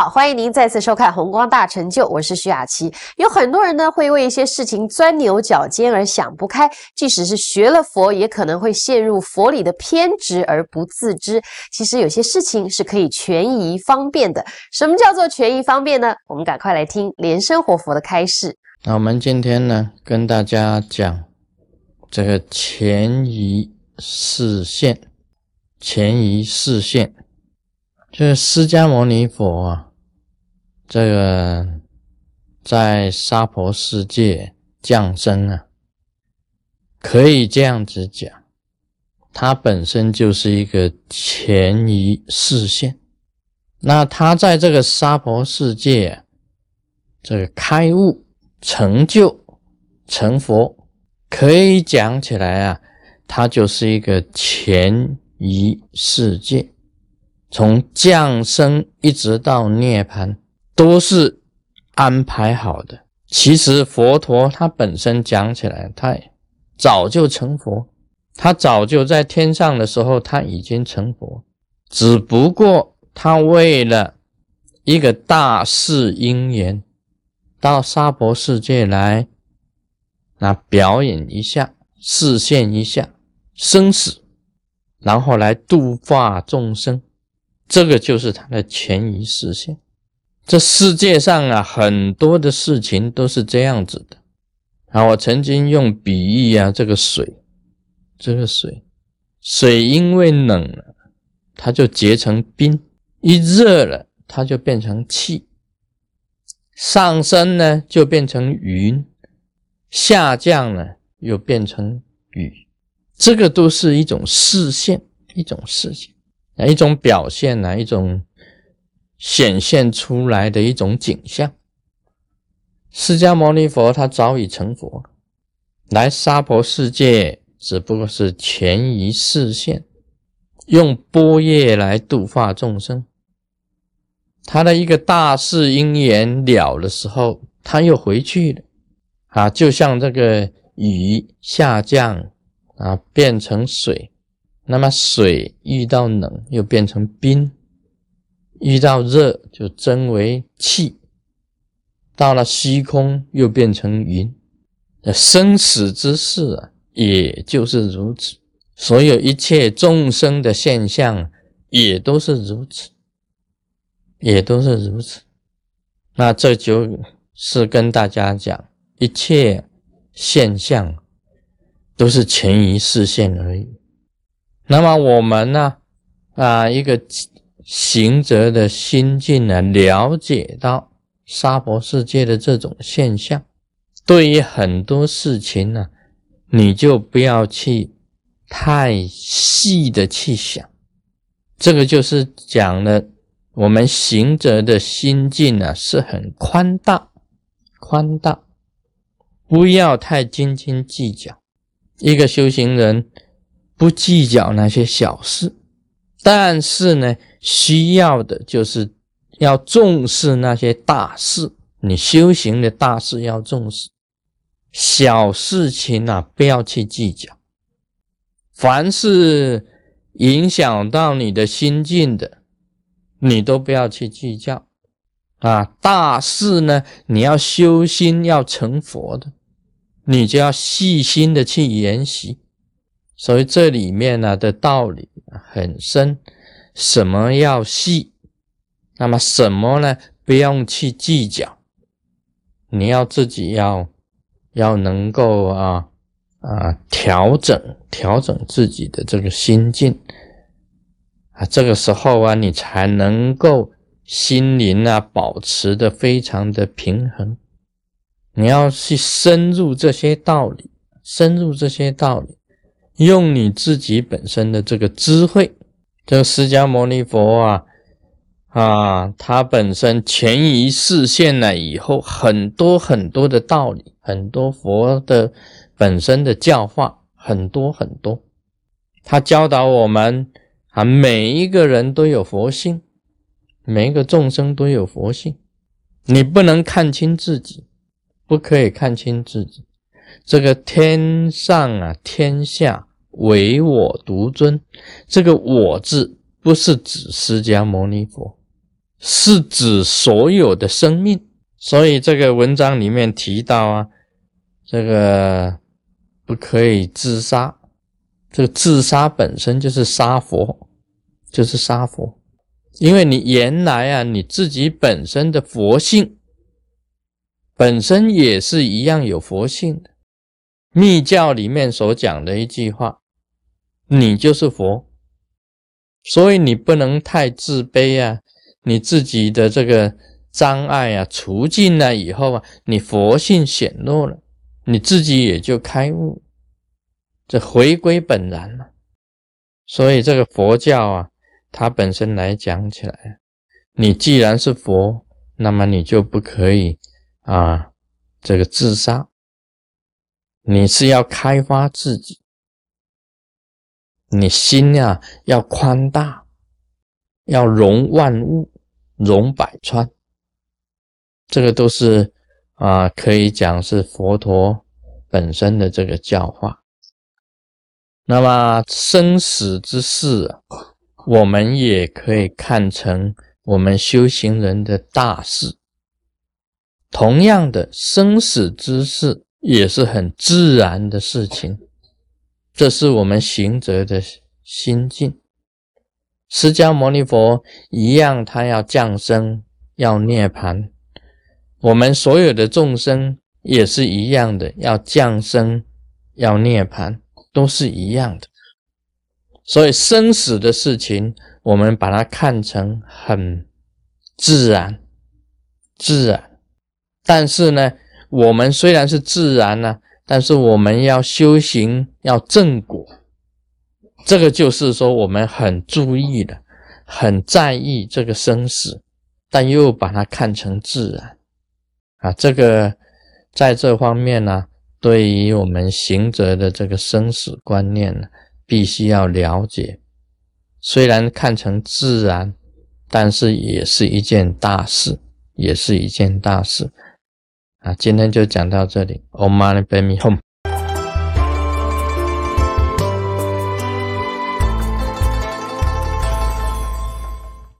好，欢迎您再次收看《红光大成就》，我是徐雅琪。有很多人呢会为一些事情钻牛角尖而想不开，即使是学了佛，也可能会陷入佛理的偏执而不自知。其实有些事情是可以权宜方便的。什么叫做权宜方便呢？我们赶快来听莲生活佛的开示。那我们今天呢，跟大家讲这个权宜视线，权宜视线。就是释迦牟尼佛啊，这个在娑婆世界降生啊，可以这样子讲，他本身就是一个前移视线。那他在这个娑婆世界，这个开悟成就成佛，可以讲起来啊，他就是一个前移世界。从降生一直到涅槃，都是安排好的。其实佛陀他本身讲起来，他早就成佛，他早就在天上的时候他已经成佛，只不过他为了一个大事因缘，到娑婆世界来，那表演一下，示现一下生死，然后来度化众生。这个就是他的前移视线。这世界上啊，很多的事情都是这样子的啊。我曾经用比喻啊，这个水，这个水，水因为冷了，它就结成冰；一热了，它就变成气。上升呢，就变成云；下降了，又变成雨。这个都是一种视线，一种视线。一种表现啊，一种显现出来的一种景象。释迦牟尼佛他早已成佛，来娑婆世界只不过是前一视线，用波叶来度化众生。他的一个大事因缘了的时候，他又回去了啊，就像这个雨下降啊，变成水。那么水遇到冷又变成冰，遇到热就蒸为气，到了虚空又变成云。生死之事啊，也就是如此。所有一切众生的现象也都是如此，也都是如此。那这就是跟大家讲，一切现象都是前移视线而已。那么我们呢？啊，一个行者的心境呢，了解到娑婆世界的这种现象，对于很多事情呢，你就不要去太细的去想。这个就是讲了，我们行者的心境呢是很宽大，宽大，不要太斤斤计较。一个修行人。不计较那些小事，但是呢，需要的就是要重视那些大事。你修行的大事要重视，小事情啊不要去计较。凡是影响到你的心境的，你都不要去计较啊。大事呢，你要修心要成佛的，你就要细心的去研习。所以这里面呢的道理很深，什么要细，那么什么呢？不用去计较，你要自己要要能够啊啊调整调整自己的这个心境啊，这个时候啊，你才能够心灵啊保持的非常的平衡。你要去深入这些道理，深入这些道理。用你自己本身的这个智慧，这个释迦牟尼佛啊啊，他本身前移视线了以后，很多很多的道理，很多佛的本身的教化，很多很多，他教导我们啊，每一个人都有佛性，每一个众生都有佛性，你不能看清自己，不可以看清自己，这个天上啊，天下。唯我独尊，这个“我”字不是指释迦牟尼佛，是指所有的生命。所以这个文章里面提到啊，这个不可以自杀。这个自杀本身就是杀佛，就是杀佛。因为你原来啊，你自己本身的佛性，本身也是一样有佛性的。密教里面所讲的一句话，你就是佛，所以你不能太自卑啊。你自己的这个障碍啊，除尽了以后啊，你佛性显露了，你自己也就开悟，这回归本然了。所以这个佛教啊，它本身来讲起来，你既然是佛，那么你就不可以啊，这个自杀。你是要开发自己，你心呀要宽大，要容万物，容百川，这个都是啊，可以讲是佛陀本身的这个教化。那么生死之事，我们也可以看成我们修行人的大事。同样的，生死之事。也是很自然的事情，这是我们行者的心境。释迦牟尼佛一样，他要降生，要涅槃；我们所有的众生也是一样的，要降生，要涅槃，都是一样的。所以生死的事情，我们把它看成很自然，自然。但是呢？我们虽然是自然呢，但是我们要修行，要正果，这个就是说我们很注意的，很在意这个生死，但又把它看成自然啊。这个在这方面呢，对于我们行者的这个生死观念呢，必须要了解。虽然看成自然，但是也是一件大事，也是一件大事。啊，今天就讲到这里。，Omani Baby home。